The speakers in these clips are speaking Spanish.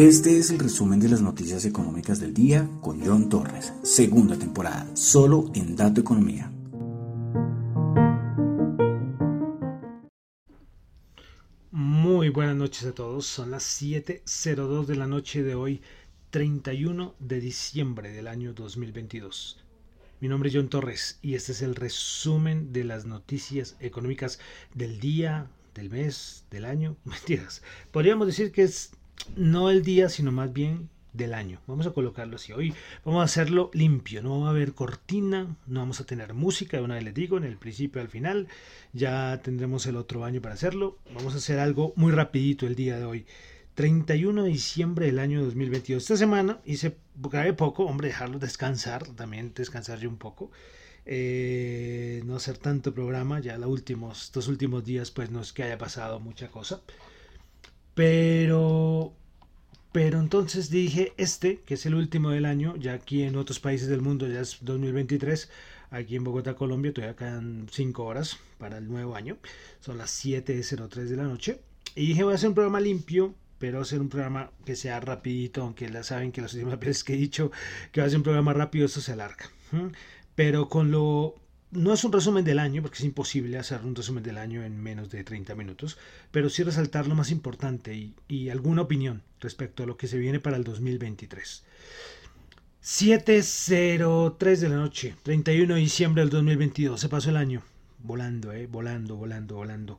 Este es el resumen de las noticias económicas del día con John Torres, segunda temporada, solo en Dato Economía. Muy buenas noches a todos, son las 7.02 de la noche de hoy, 31 de diciembre del año 2022. Mi nombre es John Torres y este es el resumen de las noticias económicas del día, del mes, del año. Mentiras. Podríamos decir que es no el día, sino más bien del año. Vamos a colocarlo así. Hoy vamos a hacerlo limpio, no va a haber cortina, no vamos a tener música, de una vez les digo, en el principio al final. Ya tendremos el otro año para hacerlo. Vamos a hacer algo muy rapidito el día de hoy. 31 de diciembre del año 2022. Esta semana hice, grabé poco, hombre, dejarlo descansar, también descansar yo un poco. Eh, no hacer tanto programa, ya los últimos, estos últimos días pues no es que haya pasado mucha cosa. Pero, pero entonces dije, este, que es el último del año, ya aquí en otros países del mundo ya es 2023, aquí en Bogotá, Colombia, todavía quedan 5 horas para el nuevo año, son las 7.03 de la noche. Y dije, voy a hacer un programa limpio, pero hacer un programa que sea rapidito, aunque ya saben que las últimas veces que he dicho que va a ser un programa rápido, esto se alarga. Pero con lo no es un resumen del año, porque es imposible hacer un resumen del año en menos de 30 minutos, pero sí resaltar lo más importante y, alguna opinión respecto a lo que se viene para el 2023. 7.03 de la noche, 31 de diciembre del 2022, se pasó el año, volando, eh, volando, volando, volando.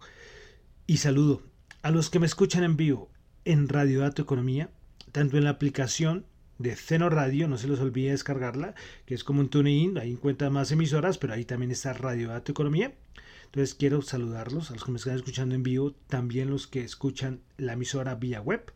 Y saludo a los que me escuchan en vivo en Radio Dato Economía, tanto en la aplicación de Ceno Radio, no se les olvide descargarla, que es como un TuneIn, ahí encuentra más emisoras, pero ahí también está Radio Dato Economía. Entonces quiero saludarlos a los que me están escuchando en vivo, también los que escuchan la emisora vía web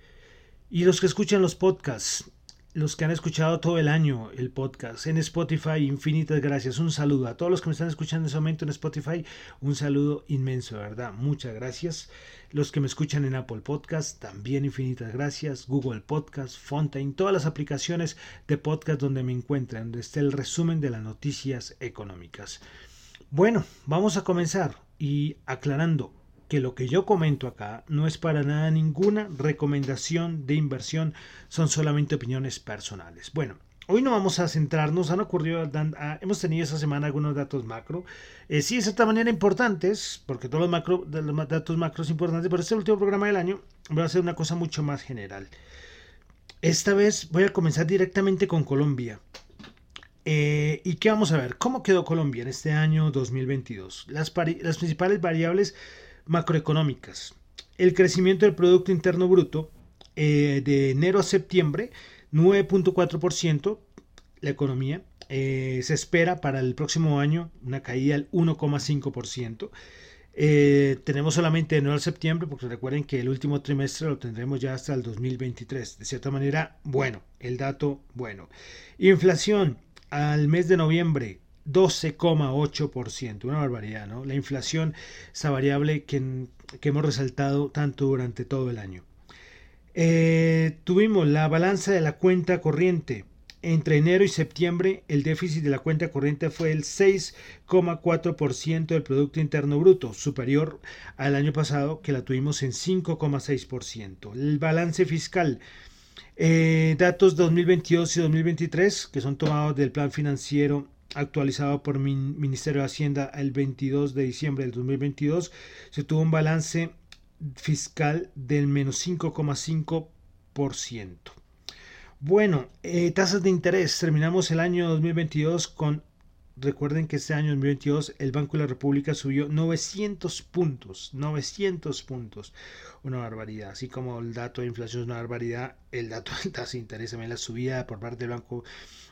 y los que escuchan los podcasts los que han escuchado todo el año el podcast en Spotify, infinitas gracias. Un saludo a todos los que me están escuchando en ese momento en Spotify. Un saludo inmenso, ¿verdad? Muchas gracias. Los que me escuchan en Apple Podcast, también infinitas gracias. Google Podcast, Fontaine, todas las aplicaciones de podcast donde me encuentran, donde está el resumen de las noticias económicas. Bueno, vamos a comenzar y aclarando que lo que yo comento acá no es para nada ninguna recomendación de inversión, son solamente opiniones personales. Bueno, hoy no vamos a centrarnos, han ocurrido, hemos tenido esta semana algunos datos macro, eh, sí de cierta manera importantes, porque todos los, macro, los datos importantes, pero este último programa del año voy a hacer una cosa mucho más general. Esta vez voy a comenzar directamente con Colombia. Eh, ¿Y qué vamos a ver? ¿Cómo quedó Colombia en este año 2022? Las, las principales variables macroeconómicas. El crecimiento del Producto Interno Bruto eh, de enero a septiembre, 9.4%, la economía. Eh, se espera para el próximo año una caída del 1,5%. Eh, tenemos solamente de enero a septiembre, porque recuerden que el último trimestre lo tendremos ya hasta el 2023. De cierta manera, bueno, el dato bueno. Inflación al mes de noviembre, 12,8%, una barbaridad, ¿no? La inflación, esa variable que, hemos resaltado tanto durante todo el año. Eh, tuvimos la balanza de la cuenta corriente. Entre enero y septiembre, el déficit de la cuenta corriente fue el 6,4% del Producto Interno Bruto, superior al año pasado que la tuvimos en 5,6%. El balance fiscal, eh, datos 2022 y 2023, que son tomados del plan financiero actualizado por mi Ministerio de Hacienda el 22 de diciembre del 2022, se tuvo un balance fiscal del menos 5,5%. Bueno, eh, tasas de interés. Terminamos el año 2022 con Recuerden que este año 2022 el Banco de la República subió 900 puntos, 900 puntos, una barbaridad. Así como el dato de inflación es una barbaridad, el dato de tasa de interés también la subida por parte del Banco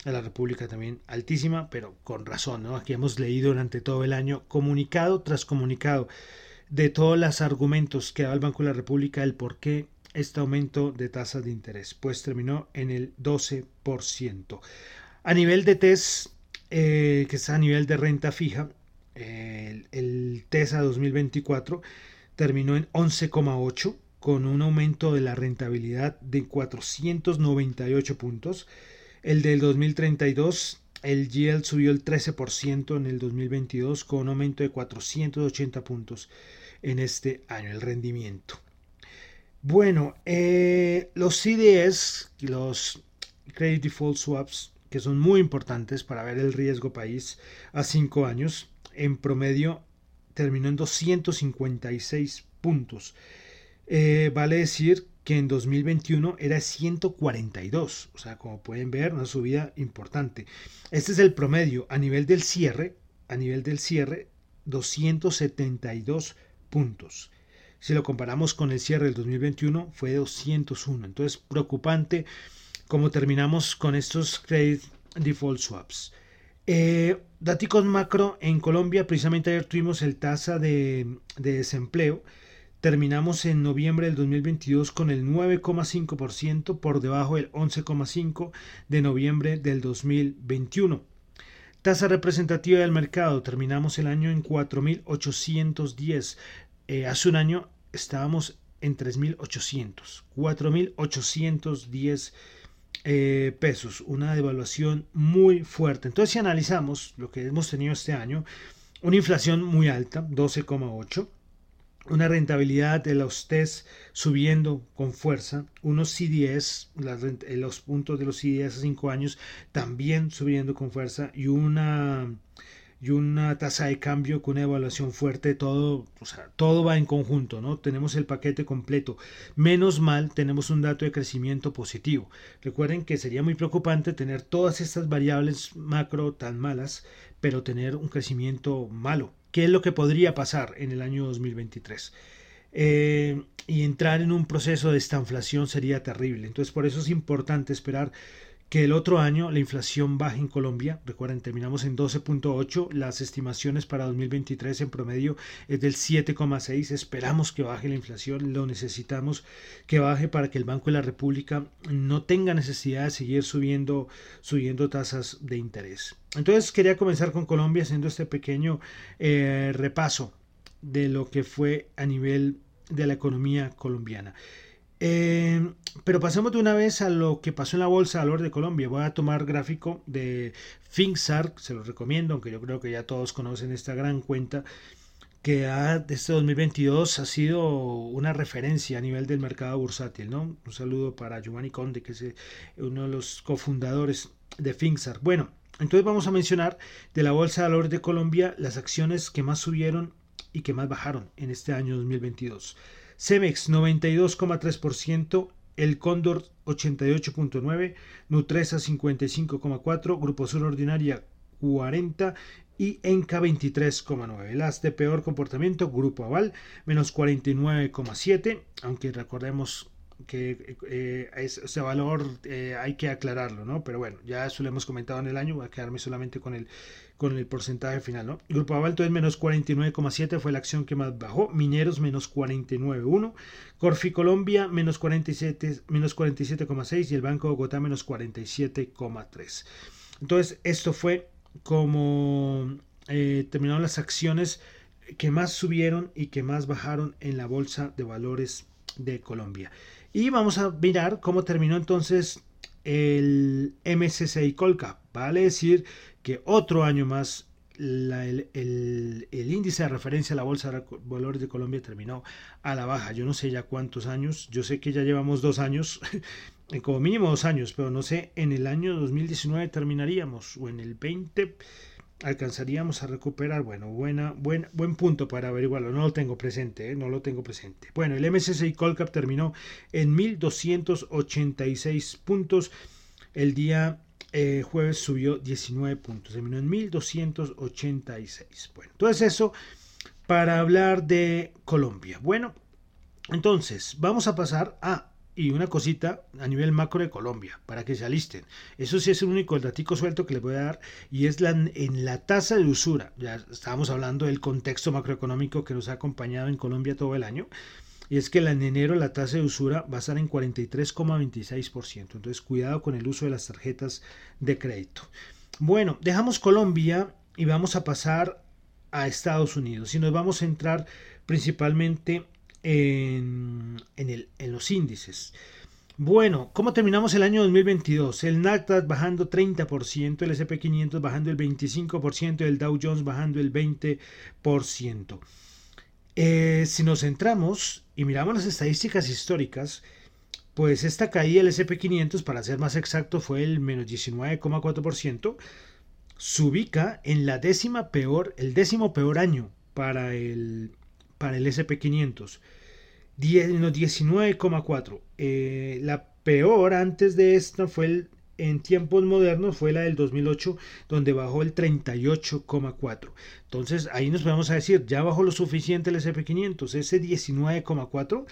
de la República también altísima, pero con razón. Aquí hemos leído durante todo el año comunicado tras comunicado de todos los argumentos que da el Banco de la República el por qué este aumento de tasas de interés, pues terminó en el 12%. A nivel de test eh, que está a nivel de renta fija, el, TESA 2024 terminó en 11,8 con un aumento de la rentabilidad de 498 puntos. El del 2032, el yield subió el 13% en el 2022 con un aumento de 480 puntos en este año, el rendimiento. Bueno, eh, los CDS, los Credit Default Swaps, que son muy importantes para ver el riesgo país a 5 años, en promedio terminó en 256 puntos. Eh, vale decir que en 2021 era 142, o sea, como pueden ver, una subida importante. Este es el promedio a nivel del cierre, a nivel del cierre, 272 puntos. Si lo comparamos con el cierre del 2021, fue 201. Entonces, preocupante cómo terminamos con estos credit default swaps. Eh, datos macro en Colombia, precisamente ayer tuvimos el tasa de, de desempleo Terminamos en noviembre del 2022 con el 9,5% por debajo del 11,5% de noviembre del 2021. Tasa representativa del mercado. Terminamos el año en 4.810. Eh, hace un año estábamos en 3.800. 4.810 eh, pesos. Una devaluación muy fuerte. Entonces si analizamos lo que hemos tenido este año, una inflación muy alta, 12,8 una rentabilidad de los test subiendo con fuerza, unos CDS, eh, los puntos de los CDS a 5 años también subiendo con fuerza y una y una tasa de cambio con una evaluación fuerte, todo, o sea, todo va en conjunto, ¿no? Tenemos el paquete completo. Menos mal tenemos un dato de crecimiento positivo. Recuerden que sería muy preocupante tener todas estas variables macro tan malas, pero tener un crecimiento malo qué es lo que podría pasar en el año 2023. Eh, y entrar en un proceso de estanflación sería terrible. Entonces por eso es importante esperar que el otro año la inflación baje en Colombia. Recuerden, terminamos en 12.8. Las estimaciones para 2023 en promedio es del 7,6. Esperamos que baje la inflación. Lo necesitamos que baje para que el Banco de la República no tenga necesidad de seguir subiendo, subiendo tasas de interés. Entonces quería comenzar con Colombia haciendo este pequeño eh, repaso de lo que fue a nivel de la economía colombiana. Eh, pero pasemos de una vez a lo que pasó en la Bolsa de Valores de Colombia. Voy a tomar gráfico de FinSAR, se lo recomiendo, aunque yo creo que ya todos conocen esta gran cuenta que ha, este 2022 ha sido una referencia a nivel del mercado bursátil. ¿no? Un saludo para Giovanni Conde, que es uno de los cofundadores de FinSAR. Bueno, entonces vamos a mencionar de la Bolsa de Valores de Colombia las acciones que más subieron y que más bajaron en este año 2022. Cemex 92,3%, El Cóndor 88,9%, Nutresa 55,4%, Grupo Sur Ordinaria 40% y Enca 23,9%. Las de peor comportamiento, Grupo Aval menos 49,7%, aunque recordemos que eh, ese valor eh, hay que aclararlo, ¿no? Pero bueno, ya eso lo hemos comentado en el año, voy a quedarme solamente con el, con el porcentaje final, ¿no? Grupo Avalto es menos 49,7, fue la acción que más bajó, Mineros menos 49,1, Corfi Colombia menos 47, menos 47,6 y el Banco de Bogotá menos 47,3. Entonces, esto fue como eh, terminaron las acciones que más subieron y que más bajaron en la Bolsa de Valores de Colombia. Y vamos a mirar cómo terminó entonces el MSCI Colcap. Vale decir que otro año más el, índice de referencia a la Bolsa de Valores de Colombia terminó a la baja. Yo no sé ya cuántos años, yo sé que ya llevamos dos años, como mínimo dos años, pero no sé, en el año 2019 terminaríamos o en el 20 alcanzaríamos a recuperar. Bueno, buena, buen, buen punto para averiguarlo. No lo tengo presente, ¿eh? no lo tengo presente. Bueno, el MSCI Colcap terminó en 1286 puntos. El día eh, jueves subió 19 puntos, terminó en 1286. Bueno, entonces eso para hablar de Colombia. Bueno, entonces vamos a pasar a y una cosita a nivel macro de Colombia, para que se alisten. Eso sí es el único datico suelto que les voy a dar, y es la, en la tasa de usura. Ya estábamos hablando del contexto macroeconómico que nos ha acompañado en Colombia todo el año. Y es que en enero la tasa de usura va a estar en 43,26%. Entonces cuidado con el uso de las tarjetas de crédito. Bueno, dejamos Colombia y vamos a pasar a Estados Unidos. Y nos vamos a entrar principalmente en, los índices. Bueno, ¿cómo terminamos el año 2022? El Nasdaq bajando 30%, el SP500 bajando el 25%, el Dow Jones bajando el 20%. Eh, si nos centramos y miramos las estadísticas históricas, pues esta caída del SP500, para ser más exacto, fue el menos 19,4%, se ubica en la décima peor, el décimo peor año para el, para el SP500. Menos 19,4. Eh, la peor antes de esta fue en tiempos modernos fue la del 2008 donde bajó el 38,4. Entonces ahí nos vamos a decir, ya bajó lo suficiente el SP500, ese 19,4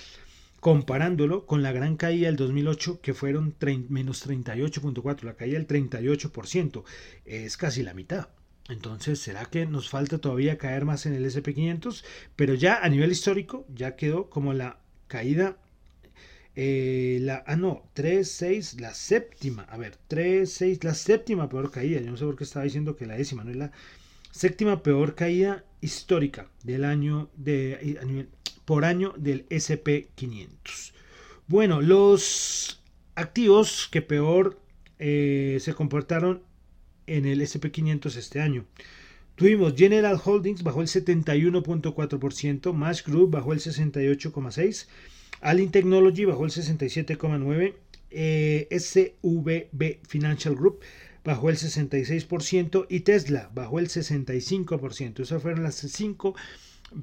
comparándolo con la gran caída del 2008 que fueron menos 38.4, la caída del 38%, es casi la mitad. Entonces, ¿será que nos falta todavía caer más en el SP500? Pero ya a nivel histórico, ya quedó como la caída, eh, la, ah no, 3, 6, la séptima, a ver, 3, 6, la séptima peor caída, yo no sé por qué estaba diciendo que la décima, no es la séptima peor caída histórica del año de, por año del SP500. Bueno, los activos que peor eh, se comportaron en el SP500 este año. Tuvimos General Holdings bajó el 71.4%, Mash Group bajó el 68.6%, Alin Technology bajó el 67.9%, eh, SVB Financial Group bajó el 66% y Tesla bajó el 65%. Esas fueron las cinco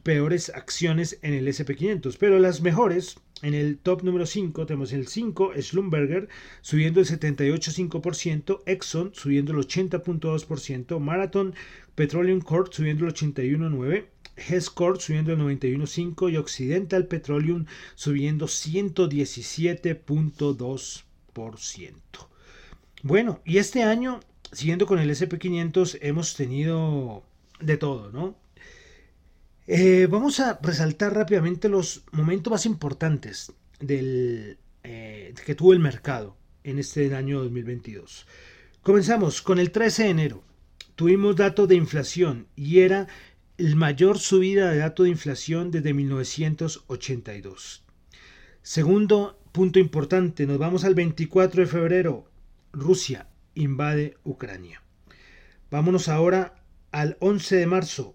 peores acciones en el SP500, pero las mejores, en el top número 5 tenemos el 5, Schlumberger subiendo el 78.5%, Exxon subiendo el 80.2%, Marathon Petroleum Corp subiendo el 81.9%, Hess Corp subiendo el 91.5% y Occidental Petroleum subiendo 117.2%. Bueno, y este año, siguiendo con el SP500, hemos tenido de todo, ¿no? Eh, vamos a resaltar rápidamente los momentos más importantes del, eh, que tuvo el mercado en este año 2022. Comenzamos con el 13 de enero. Tuvimos datos de inflación y era el mayor subida de datos de inflación desde 1982. Segundo punto importante, nos vamos al 24 de febrero. Rusia invade Ucrania. Vámonos ahora al 11 de marzo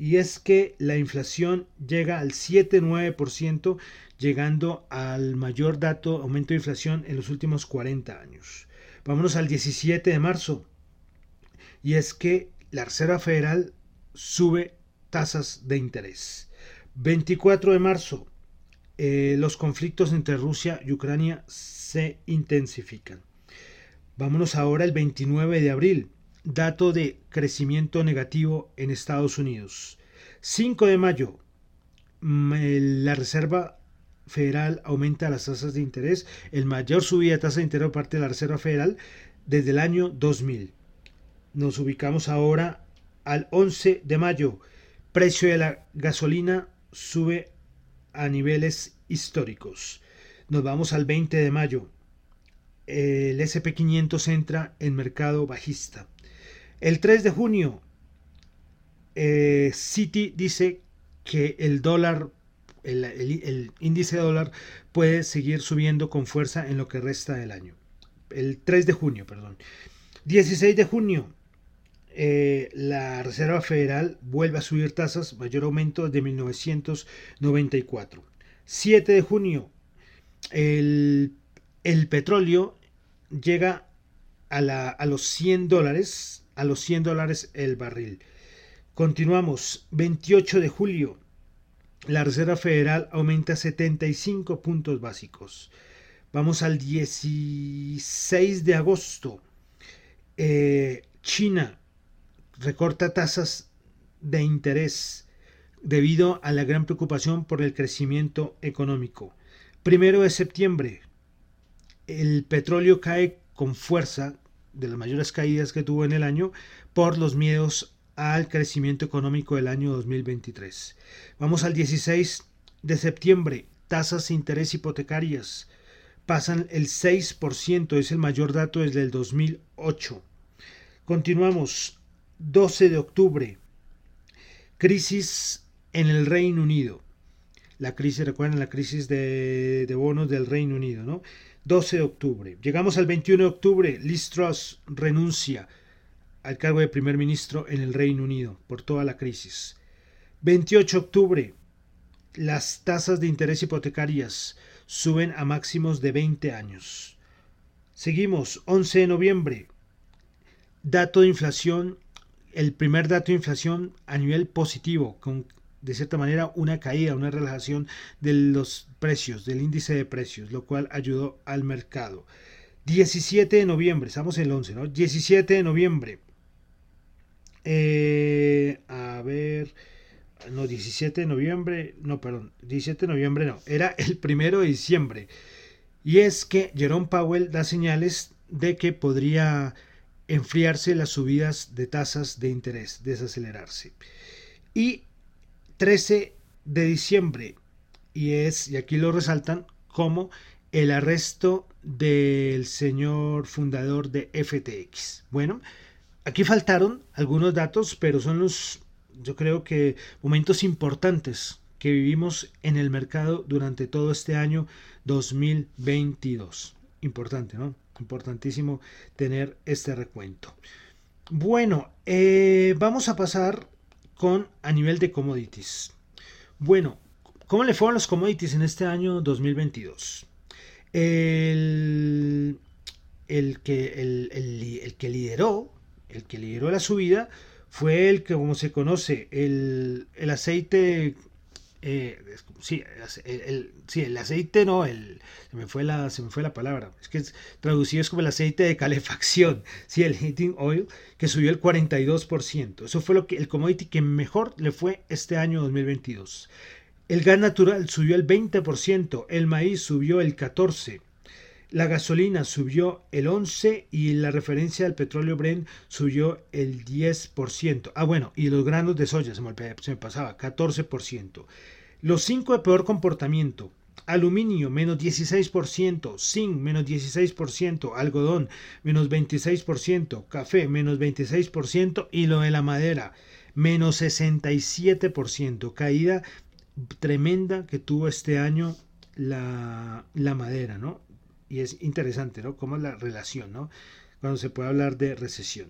y es que la inflación llega al 7,9%, llegando al mayor dato aumento de inflación en los últimos 40 años. Vámonos al 17 de marzo, y es que la Reserva Federal sube tasas de interés. 24 de marzo, eh, los conflictos entre Rusia y Ucrania se intensifican. Vámonos ahora al 29 de abril dato de crecimiento negativo en Estados Unidos. 5 de mayo, mm, la Reserva Federal aumenta las tasas de interés, el mayor subida de tasa de interés por parte de la Reserva Federal desde el año 2000. Nos ubicamos ahora al 11 de mayo. Precio de la gasolina sube a niveles históricos. Nos vamos al 20 de mayo. El SP500 entra en mercado bajista. El 3 de junio, eh, Citi dice que el dólar, el, índice de dólar puede seguir subiendo con fuerza en lo que resta del año. El 3 de junio, perdón. 16 de junio, eh, la Reserva Federal vuelve a subir tasas, mayor aumento desde 1994. 7 de junio, el, petróleo llega a, a los 100 dólares a los 100 dólares el barril. Continuamos, 28 de julio, la Reserva Federal aumenta 75 puntos básicos. Vamos al 16 de agosto. Eh, China recorta tasas de interés debido a la gran preocupación por el crecimiento económico. Primero de septiembre, el petróleo cae con fuerza de las mayores caídas que tuvo en el año por los miedos al crecimiento económico del año 2023. Vamos al 16 de septiembre, tasas de interés hipotecarias pasan el 6%, es el mayor dato desde el 2008. Continuamos, 12 de octubre, crisis en el Reino Unido. La crisis, recuerden, la crisis de, de bonos del Reino Unido, ¿no? 12 de octubre. Llegamos al 21 de octubre. Liz Truss renuncia al cargo de primer ministro en el Reino Unido por toda la crisis. 28 de octubre. las tasas de interés hipotecarias suben a máximos de 20 años. Seguimos, 11 de noviembre, dato de inflación, el primer dato de inflación a nivel positivo, con de cierta manera una caída, una relajación de los precios, del índice de precios, lo cual ayudó al mercado. 17 de noviembre, estamos el 11, ¿no? 17 de noviembre. Eh, a ver, no, 17 de noviembre, no, perdón, 17 de noviembre no, era el primero de diciembre. Y es que Jerome Powell da señales de que podría enfriarse las subidas de tasas de interés, desacelerarse. Y 13 de diciembre, y es, y aquí lo resaltan, como el arresto del señor fundador de FTX. Bueno, aquí faltaron algunos datos, pero son los, yo creo que, momentos importantes que vivimos en el mercado durante todo este año 2022. Importante, ¿no? Importantísimo tener este recuento. Bueno, eh, vamos a pasar con a nivel de commodities. Bueno, ¿cómo le fueron los commodities en este año 2022? El, el, que, el, que lideró, el que lideró la subida fue el que, como se conoce, el, aceite eh, sí, el, el, aceite no, el, se, me fue la, se me fue la palabra, es que traducido es como el aceite de calefacción, sí, el heating oil, que subió el 42%. Eso fue lo que, el commodity que mejor le fue este año 2022. El gas natural subió el 20%, el maíz subió el 14%, la gasolina subió el 11% y la referencia del petróleo Brent subió el 10%. Ah, bueno, y los granos de soya, se me, se me pasaba, 14%. Los 5 de peor comportamiento. Aluminio menos 16%, zinc menos 16%, algodón menos 26%, café menos 26% y lo de la madera menos 67%, caída tremenda que tuvo este año la, madera, ¿no? Y es interesante, ¿no? Cómo es la relación, ¿no? Cuando se puede hablar de recesión.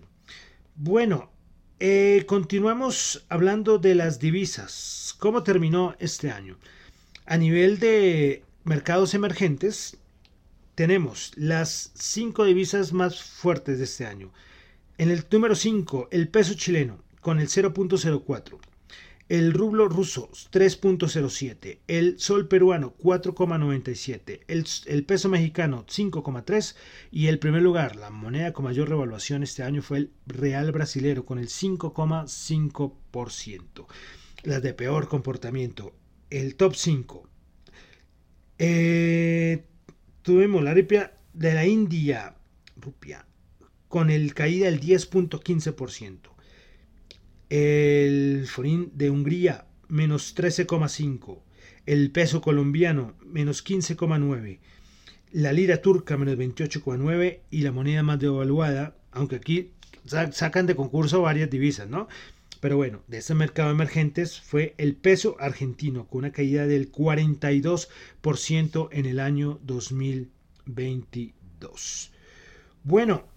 Bueno, eh, continuamos hablando de las divisas. ¿Cómo terminó este año? A nivel de mercados emergentes, tenemos las cinco divisas más fuertes de este año. En el número 5, el peso chileno, con el 0.04 el rublo ruso 3.07, el sol peruano 4.97, el, peso mexicano 5.3 y el primer lugar, la moneda con mayor revaluación este año fue el real brasilero con el 5,5%. Las de peor comportamiento, el top 5. Eh, tuvimos la rupia de la India, rupia, con el caída del 10.15% el forín de Hungría menos 13,5, el peso colombiano menos 15,9, la lira turca menos 28,9 y la moneda más devaluada, aunque aquí sacan de concurso varias divisas, ¿no? Pero bueno, de este mercado emergentes fue el peso argentino con una caída del 42% en el año 2022. Bueno,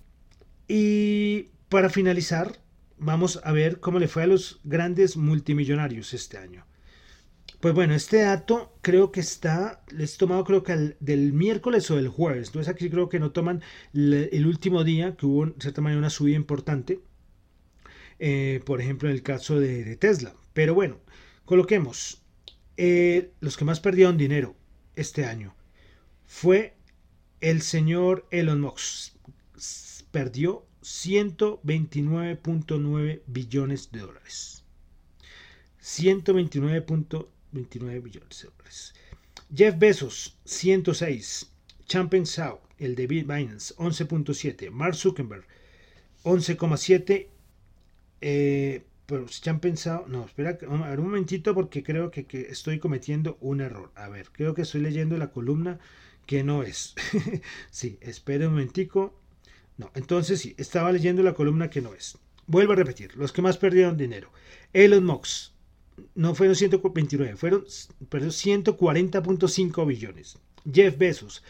y para finalizar, vamos a ver cómo le fue a los grandes multimillonarios este año. Pues bueno, este dato creo que está, les he tomado creo que del miércoles o del jueves. Entonces aquí creo que no toman el último día, que hubo en cierta manera una subida importante. Eh, por ejemplo, en el caso de, Tesla. Pero bueno, coloquemos. Eh, los que más perdieron dinero este año fue el señor Elon Musk. Perdió 129.9 billones de dólares. 129.29 billones de dólares. Jeff Bezos, 106. Champagne Sao, el de Binance, 11.7. Mark Zuckerberg, 11,7. Eh, pero si han no, espera, a ver un momentito porque creo que, estoy cometiendo un error. A ver, creo que estoy leyendo la columna que no es. sí, espere un momentico. No, entonces sí, estaba leyendo la columna que no es. Vuelvo a repetir, los que más perdieron dinero. Elon Musk, no fueron 129, fueron 140.5 billones. Jeff Bezos,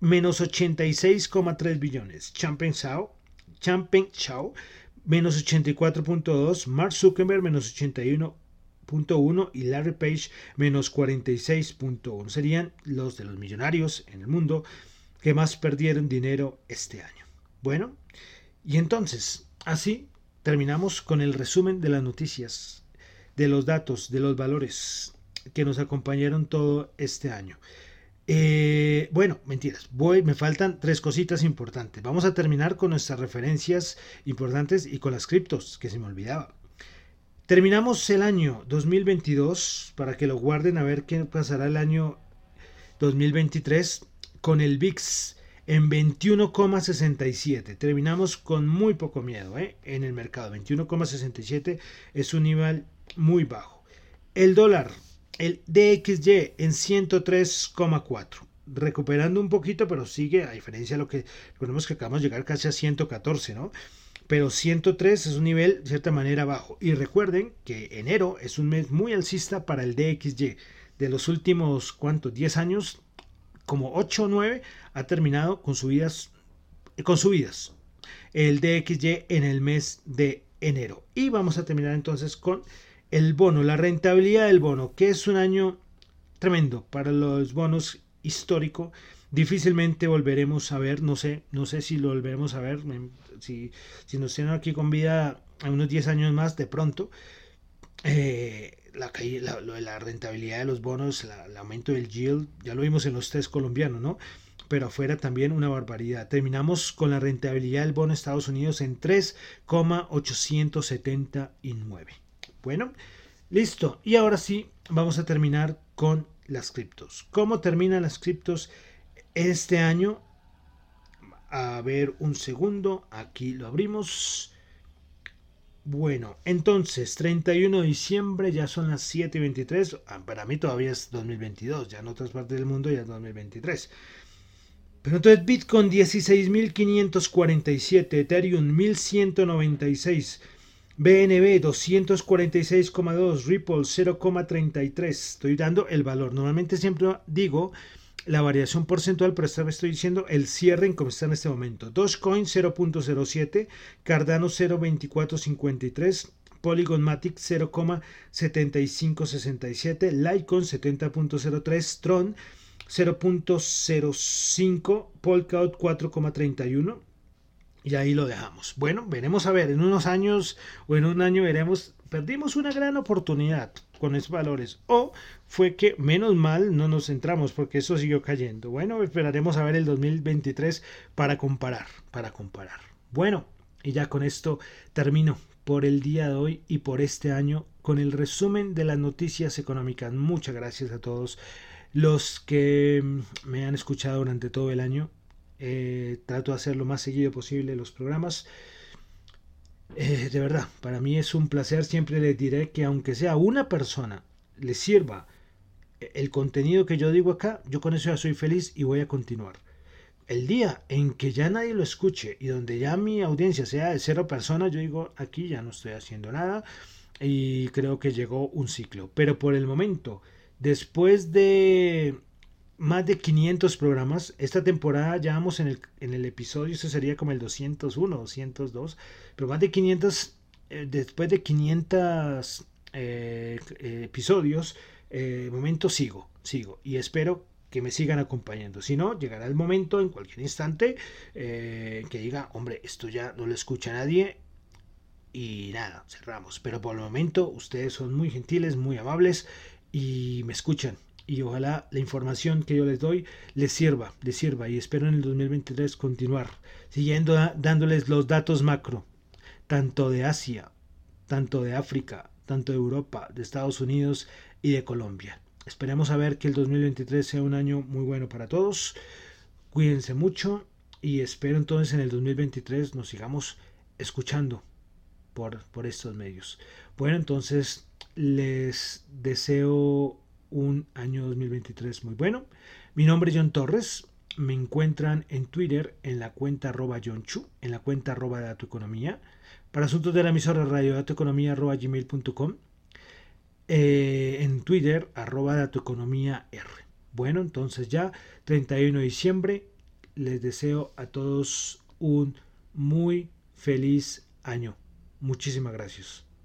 menos 86,3 billones. Champagne Chao, Chao, menos 84.2. Mark Zuckerberg, menos 81 40.1 y Larry Page menos 46.1. Serían los de los millonarios en el mundo que más perdieron dinero este año. Bueno, y entonces, así terminamos con el resumen de las noticias, de los datos, de los valores que nos acompañaron todo este año. Eh, bueno, mentiras, voy, me faltan tres cositas importantes. Vamos a terminar con nuestras referencias importantes y con las criptos, que se me olvidaba. Terminamos el año 2022, para que lo guarden a ver qué pasará el año 2023, con el VIX en 21,67. Terminamos con muy poco miedo ¿eh? en el mercado. 21,67 es un nivel muy bajo. El dólar, el DXY en 103,4. Recuperando un poquito, pero sigue, a diferencia de lo que recordemos que acabamos de llegar casi a 114, ¿no? Pero 103 es un nivel de cierta manera bajo. Y recuerden que enero es un mes muy alcista para el DXY. De los últimos, ¿cuántos? 10 años, como 8 o 9 ha terminado con subidas, con subidas. El DXY en el mes de enero. Y vamos a terminar entonces con el bono, la rentabilidad del bono, que es un año tremendo para los bonos histórico. Difícilmente volveremos a ver, no sé, no sé si lo volveremos a ver, si, si nos tienen aquí con vida a unos 10 años más de pronto. Eh, la, la, lo de la rentabilidad de los bonos, el aumento del yield, ya lo vimos en los test colombianos, ¿no? Pero afuera también una barbaridad. Terminamos con la rentabilidad del bono de Estados Unidos en 3,879. Bueno, listo. Y ahora sí, vamos a terminar con las criptos. ¿Cómo terminan las criptos este año? A ver, un segundo. Aquí lo abrimos. Bueno, entonces, 31 de diciembre, ya son las 7 y 23. Ah, para mí todavía es 2022, ya en otras partes del mundo ya es 2023. Pero entonces Bitcoin 16.547, Ethereum 1196, BNB 246,2, Ripple 0,33. Estoy dando el valor. Normalmente siempre digo la variación porcentual, pero esta vez estoy diciendo el cierre en cómo está en este momento. Dogecoin 0.07, Cardano 0.2453, Polygon Matic 0,7567, Litecoin 70.03, Tron 0.05, Polkadot 4,31 y ahí lo dejamos. Bueno, veremos a ver, en unos años o en un año veremos, perdimos una gran oportunidad con esos valores. O fue que menos mal no nos centramos porque eso siguió cayendo. Bueno, esperaremos a ver el 2023 para comparar, para comparar. Bueno, y ya con esto termino por el día de hoy y por este año con el resumen de las noticias económicas. Muchas gracias a todos los que me han escuchado durante todo el año. Eh, trato de hacer lo más seguido posible los programas. Eh, de verdad, para mí es un placer. Siempre les diré que aunque sea una persona le sirva el contenido que yo digo acá, yo con eso ya soy feliz y voy a continuar. El día en que ya nadie lo escuche y donde ya mi audiencia sea de cero personas, yo digo, aquí ya no estoy haciendo nada y creo que llegó un ciclo. Pero por el momento, después de más de 500 programas. Esta temporada ya vamos en el, en el episodio, eso sería como el 201, 202, pero más de 500, eh, después de 500 eh, episodios, eh, momento sigo, sigo y espero que me sigan acompañando. Si no, llegará el momento en cualquier instante que diga, hombre, esto ya no lo escucha nadie y nada, cerramos. Pero por el momento ustedes son muy gentiles, muy amables y me escuchan y ojalá la información que yo les doy les sirva, les sirva y espero en el 2023 continuar siguiendo dándoles los datos macro, tanto de Asia, tanto de África, tanto de Europa, de Estados Unidos y de Colombia. Esperemos a ver que el 2023 sea un año muy bueno para todos. Cuídense mucho y espero entonces en el 2023 nos sigamos escuchando por, por estos medios. Bueno, entonces les deseo un año 2023 muy bueno. Mi nombre es John Torres. Me encuentran en Twitter en la cuenta arroba John Chu, en la cuenta arroba Dato Economía. Para asuntos de la emisora radio datoeconomía arroba gmail.com. Eh, en Twitter arroba Dato Economía R. Bueno, entonces ya 31 de diciembre les deseo a todos un muy feliz año. Muchísimas gracias.